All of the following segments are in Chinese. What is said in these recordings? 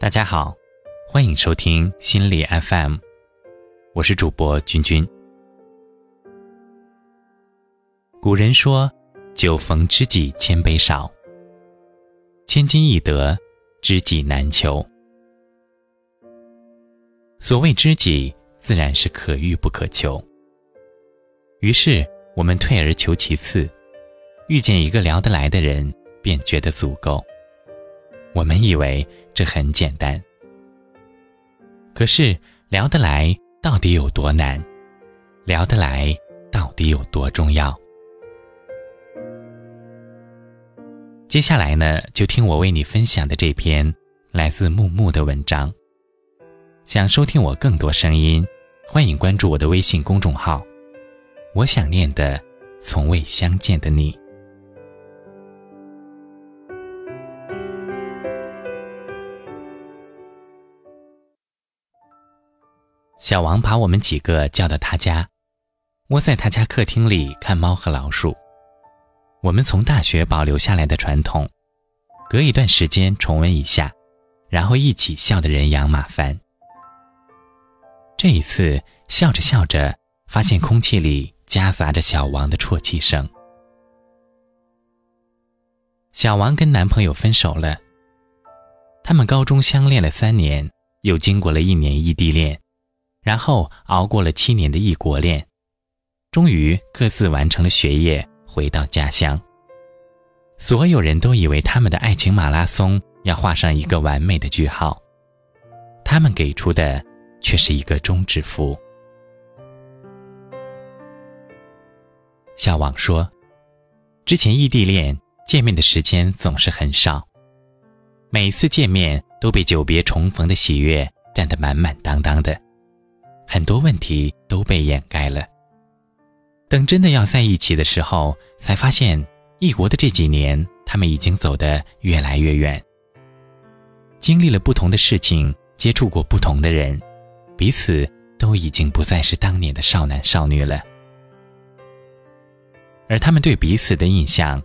大家好，欢迎收听心理 FM，我是主播君君。古人说：“酒逢知己千杯少，千金易得，知己难求。”所谓知己，自然是可遇不可求。于是我们退而求其次，遇见一个聊得来的人，便觉得足够。我们以为这很简单，可是聊得来到底有多难？聊得来到底有多重要？接下来呢，就听我为你分享的这篇来自木木的文章。想收听我更多声音，欢迎关注我的微信公众号。我想念的，从未相见的你。小王把我们几个叫到他家，窝在他家客厅里看猫和老鼠。我们从大学保留下来的传统，隔一段时间重温一下，然后一起笑得人仰马翻。这一次笑着笑着，发现空气里夹杂着小王的啜泣声。小王跟男朋友分手了，他们高中相恋了三年，又经过了一年异地恋。然后熬过了七年的异国恋，终于各自完成了学业，回到家乡。所有人都以为他们的爱情马拉松要画上一个完美的句号，他们给出的却是一个终止符。小王说：“之前异地恋见面的时间总是很少，每次见面都被久别重逢的喜悦占得满满当当的。”很多问题都被掩盖了。等真的要在一起的时候，才发现异国的这几年，他们已经走得越来越远。经历了不同的事情，接触过不同的人，彼此都已经不再是当年的少男少女了。而他们对彼此的印象，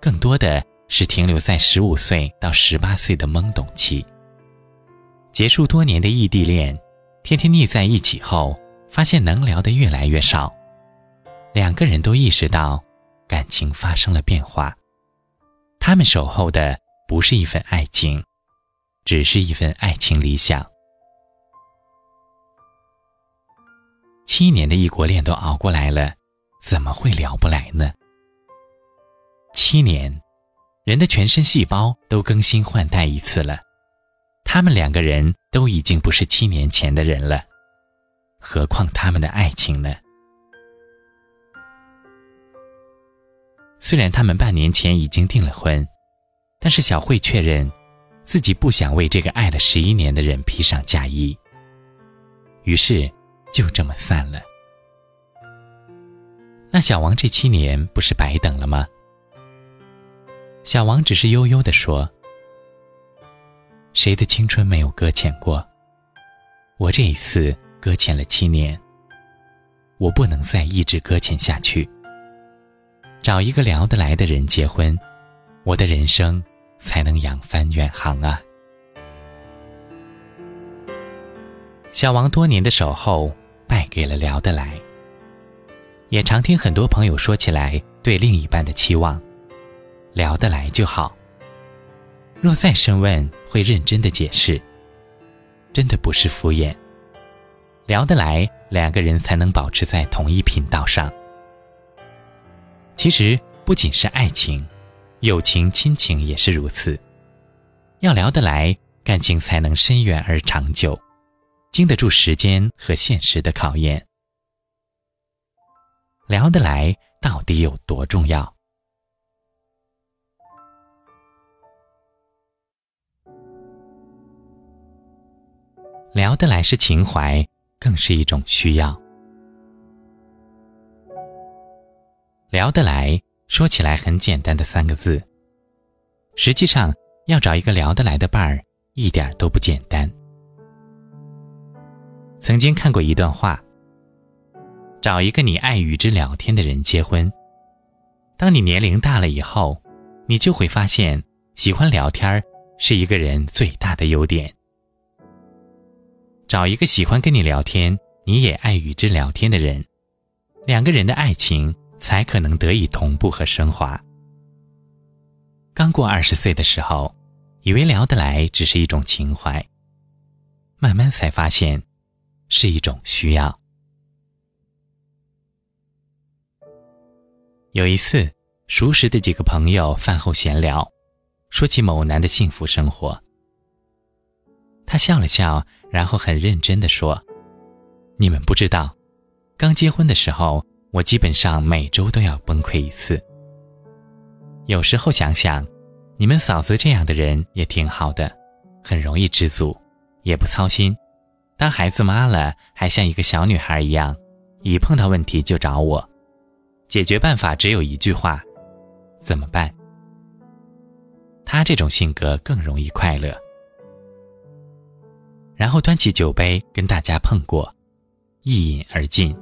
更多的是停留在十五岁到十八岁的懵懂期。结束多年的异地恋。天天腻在一起后，发现能聊的越来越少，两个人都意识到感情发生了变化。他们守候的不是一份爱情，只是一份爱情理想。七年的异国恋都熬过来了，怎么会聊不来呢？七年，人的全身细胞都更新换代一次了。他们两个人都已经不是七年前的人了，何况他们的爱情呢？虽然他们半年前已经订了婚，但是小慧确认，自己不想为这个爱了十一年的人披上嫁衣。于是，就这么散了。那小王这七年不是白等了吗？小王只是悠悠地说。谁的青春没有搁浅过？我这一次搁浅了七年，我不能再一直搁浅下去。找一个聊得来的人结婚，我的人生才能扬帆远航啊！小王多年的守候，败给了聊得来。也常听很多朋友说起来对另一半的期望，聊得来就好。若再深问，会认真的解释。真的不是敷衍，聊得来，两个人才能保持在同一频道上。其实不仅是爱情，友情、亲情也是如此。要聊得来，感情才能深远而长久，经得住时间和现实的考验。聊得来到底有多重要？聊得来是情怀，更是一种需要。聊得来说起来很简单的三个字，实际上要找一个聊得来的伴儿，一点都不简单。曾经看过一段话：找一个你爱与之聊天的人结婚。当你年龄大了以后，你就会发现，喜欢聊天是一个人最大的优点。找一个喜欢跟你聊天，你也爱与之聊天的人，两个人的爱情才可能得以同步和升华。刚过二十岁的时候，以为聊得来只是一种情怀，慢慢才发现，是一种需要。有一次，熟识的几个朋友饭后闲聊，说起某男的幸福生活。他笑了笑，然后很认真的说：“你们不知道，刚结婚的时候，我基本上每周都要崩溃一次。有时候想想，你们嫂子这样的人也挺好的，很容易知足，也不操心，当孩子妈了还像一个小女孩一样，一碰到问题就找我。”解决办法只有一句话：怎么办？他这种性格更容易快乐。然后端起酒杯跟大家碰过，一饮而尽。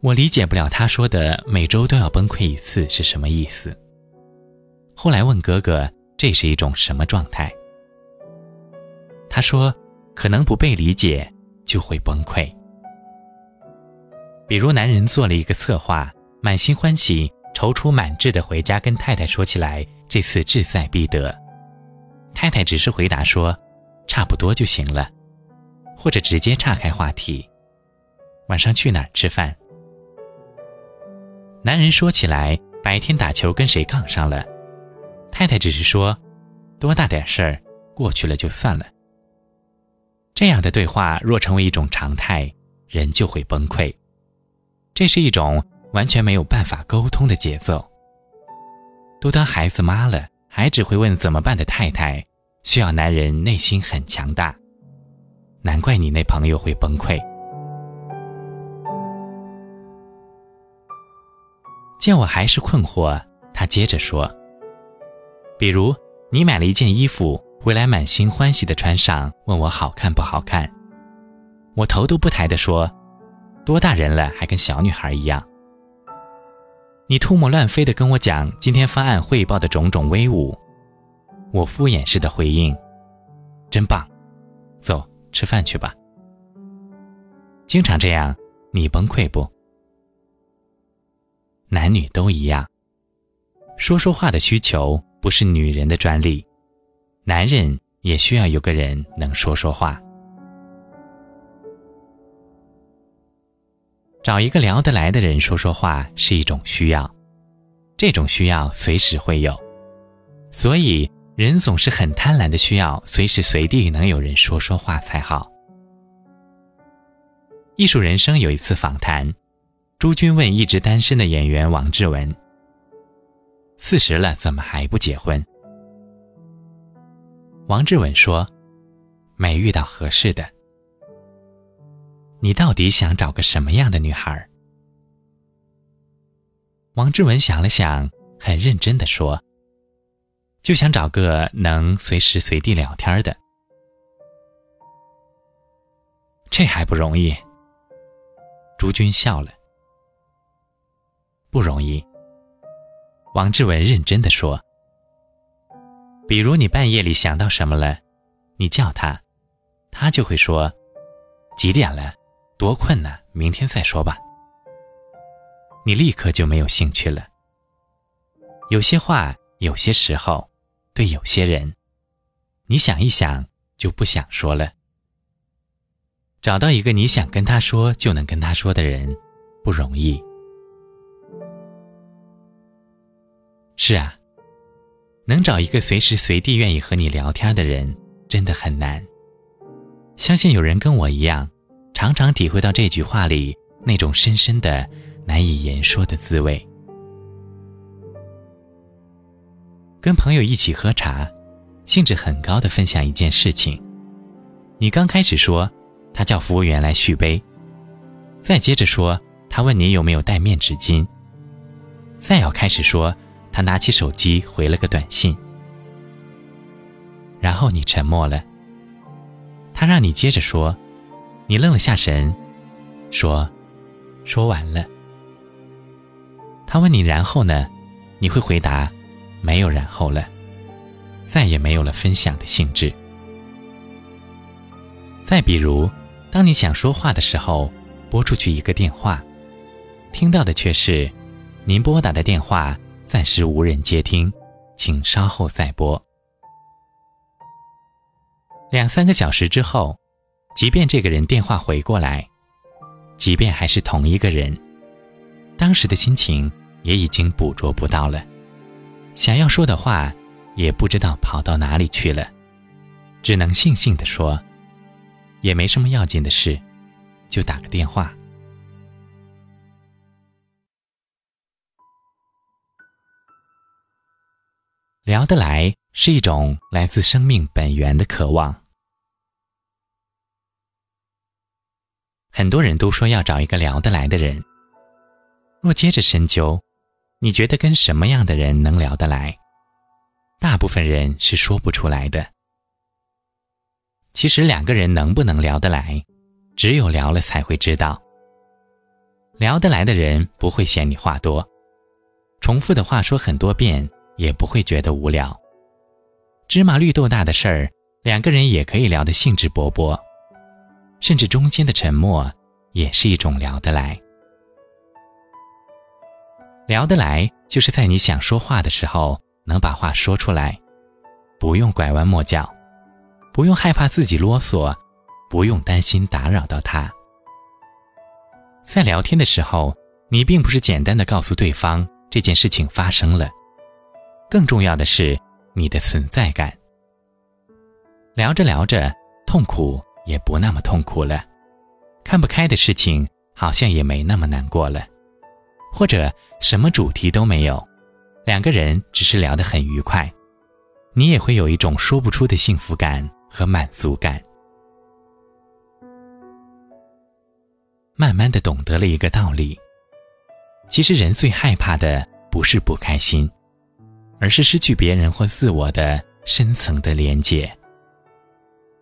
我理解不了他说的每周都要崩溃一次是什么意思。后来问哥哥，这是一种什么状态？他说，可能不被理解就会崩溃。比如，男人做了一个策划，满心欢喜、踌躇满志的回家跟太太说起来，这次志在必得。太太只是回答说：“差不多就行了。”或者直接岔开话题：“晚上去哪儿吃饭？”男人说起来，白天打球跟谁杠上了，太太只是说：“多大点事儿，过去了就算了。”这样的对话若成为一种常态，人就会崩溃。这是一种完全没有办法沟通的节奏。都当孩子妈了，还只会问怎么办的太太，需要男人内心很强大。难怪你那朋友会崩溃。见我还是困惑，他接着说：“比如你买了一件衣服回来，满心欢喜的穿上，问我好看不好看，我头都不抬的说。”多大人了，还跟小女孩一样？你吐沫乱飞的跟我讲今天方案汇报的种种威武，我敷衍式的回应：“真棒，走，吃饭去吧。”经常这样，你崩溃不？男女都一样，说说话的需求不是女人的专利，男人也需要有个人能说说话。找一个聊得来的人说说话是一种需要，这种需要随时会有，所以人总是很贪婪的需要随时随地能有人说说话才好。艺术人生有一次访谈，朱军问一直单身的演员王志文：“四十了怎么还不结婚？”王志文说：“没遇到合适的。”你到底想找个什么样的女孩？王志文想了想，很认真的说：“就想找个能随时随地聊天的。”这还不容易。朱军笑了。不容易。王志文认真的说：“比如你半夜里想到什么了，你叫他，他就会说：几点了？”多困难，明天再说吧。你立刻就没有兴趣了。有些话，有些时候，对有些人，你想一想就不想说了。找到一个你想跟他说就能跟他说的人，不容易。是啊，能找一个随时随地愿意和你聊天的人，真的很难。相信有人跟我一样。常常体会到这句话里那种深深的、难以言说的滋味。跟朋友一起喝茶，兴致很高的分享一件事情。你刚开始说他叫服务员来续杯，再接着说他问你有没有带面纸巾，再要开始说他拿起手机回了个短信，然后你沉默了。他让你接着说。你愣了下神，说：“说完了。”他问你：“然后呢？”你会回答：“没有然后了。”再也没有了分享的兴致。再比如，当你想说话的时候，拨出去一个电话，听到的却是“您拨打的电话暂时无人接听，请稍后再拨”。两三个小时之后，即便这个人电话回过来，即便还是同一个人，当时的心情也已经捕捉不到了，想要说的话也不知道跑到哪里去了，只能悻悻地说。也没什么要紧的事，就打个电话。聊得来是一种来自生命本源的渴望。很多人都说要找一个聊得来的人。若接着深究，你觉得跟什么样的人能聊得来？大部分人是说不出来的。其实两个人能不能聊得来，只有聊了才会知道。聊得来的人不会嫌你话多，重复的话说很多遍也不会觉得无聊。芝麻绿豆大的事儿，两个人也可以聊得兴致勃勃，甚至中间的沉默也是一种聊得来。聊得来就是在你想说话的时候能把话说出来，不用拐弯抹角。不用害怕自己啰嗦，不用担心打扰到他。在聊天的时候，你并不是简单的告诉对方这件事情发生了，更重要的是你的存在感。聊着聊着，痛苦也不那么痛苦了，看不开的事情好像也没那么难过了，或者什么主题都没有，两个人只是聊得很愉快，你也会有一种说不出的幸福感。和满足感，慢慢的懂得了一个道理：其实人最害怕的不是不开心，而是失去别人或自我的深层的连接。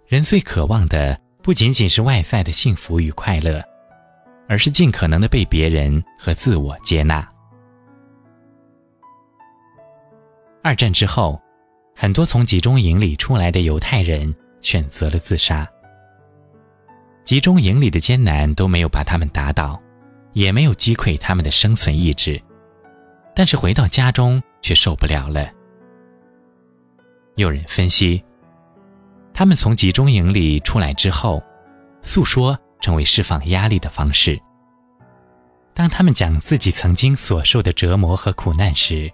人最渴望的不仅仅是外在的幸福与快乐，而是尽可能的被别人和自我接纳。二战之后。很多从集中营里出来的犹太人选择了自杀。集中营里的艰难都没有把他们打倒，也没有击溃他们的生存意志，但是回到家中却受不了了。有人分析，他们从集中营里出来之后，诉说成为释放压力的方式。当他们讲自己曾经所受的折磨和苦难时，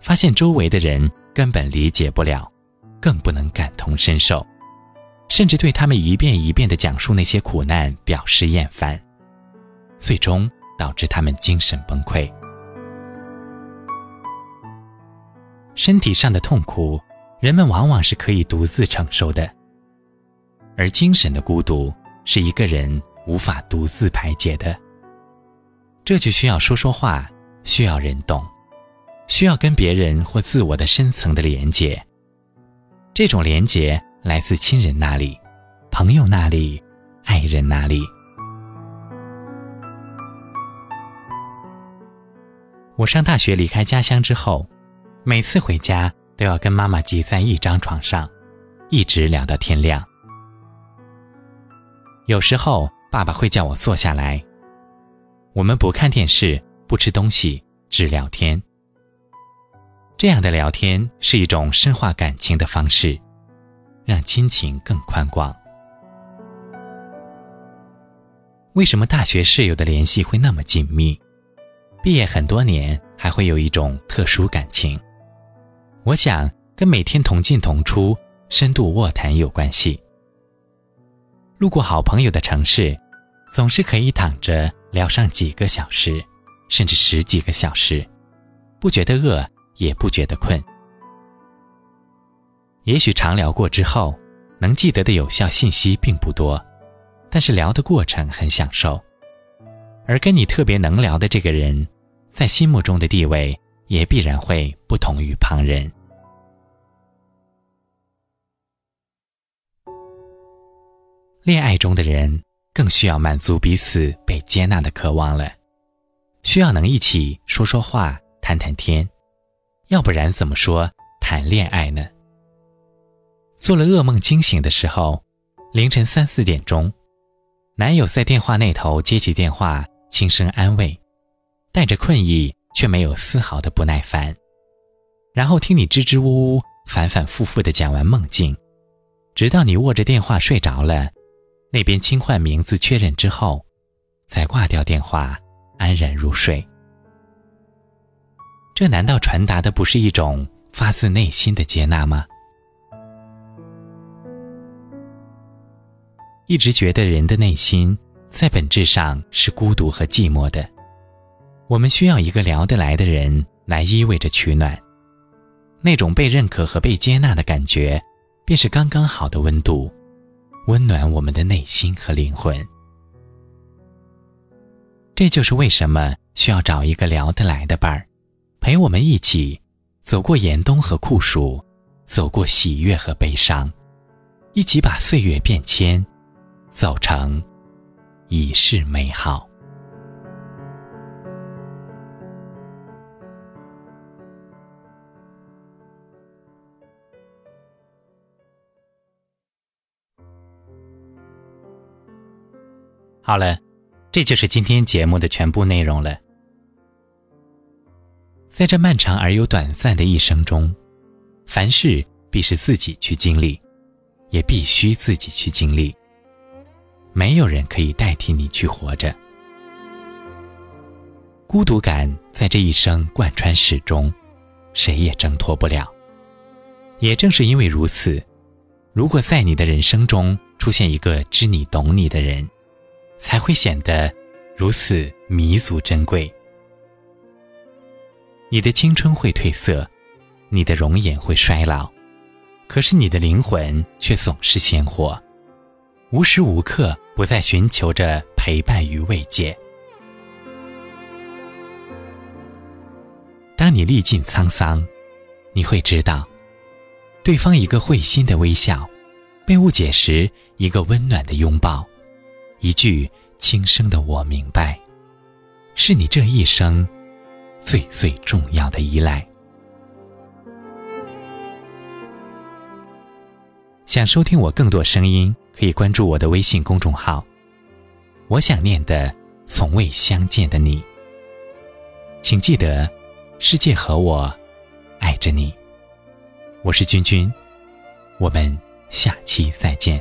发现周围的人。根本理解不了，更不能感同身受，甚至对他们一遍一遍的讲述那些苦难表示厌烦，最终导致他们精神崩溃。身体上的痛苦，人们往往是可以独自承受的，而精神的孤独是一个人无法独自排解的。这就需要说说话，需要人懂。需要跟别人或自我的深层的连接，这种连接来自亲人那里、朋友那里、爱人那里。我上大学离开家乡之后，每次回家都要跟妈妈挤在一张床上，一直聊到天亮。有时候爸爸会叫我坐下来，我们不看电视，不吃东西，只聊天。这样的聊天是一种深化感情的方式，让亲情更宽广。为什么大学室友的联系会那么紧密？毕业很多年还会有一种特殊感情？我想跟每天同进同出、深度卧谈有关系。路过好朋友的城市，总是可以躺着聊上几个小时，甚至十几个小时，不觉得饿。也不觉得困。也许常聊过之后，能记得的有效信息并不多，但是聊的过程很享受。而跟你特别能聊的这个人，在心目中的地位也必然会不同于旁人。恋爱中的人更需要满足彼此被接纳的渴望了，需要能一起说说话、谈谈天。要不然怎么说谈恋爱呢？做了噩梦惊醒的时候，凌晨三四点钟，男友在电话那头接起电话，轻声安慰，带着困意却没有丝毫的不耐烦。然后听你支支吾吾、反反复复的讲完梦境，直到你握着电话睡着了，那边轻唤名字确认之后，再挂掉电话，安然入睡。这难道传达的不是一种发自内心的接纳吗？一直觉得人的内心在本质上是孤独和寂寞的，我们需要一个聊得来的人来依偎着取暖。那种被认可和被接纳的感觉，便是刚刚好的温度，温暖我们的内心和灵魂。这就是为什么需要找一个聊得来的伴儿，陪我们一起走过严冬和酷暑，走过喜悦和悲伤，一起把岁月变迁。走成已是美好。好了，这就是今天节目的全部内容了。在这漫长而又短暂的一生中，凡事必是自己去经历，也必须自己去经历。没有人可以代替你去活着。孤独感在这一生贯穿始终，谁也挣脱不了。也正是因为如此，如果在你的人生中出现一个知你懂你的人，才会显得如此弥足珍贵。你的青春会褪色，你的容颜会衰老，可是你的灵魂却总是鲜活。无时无刻不在寻求着陪伴与慰藉。当你历尽沧桑，你会知道，对方一个会心的微笑，被误解时一个温暖的拥抱，一句轻声的“我明白”，是你这一生最最重要的依赖。想收听我更多声音。可以关注我的微信公众号。我想念的，从未相见的你。请记得，世界和我爱着你。我是君君，我们下期再见。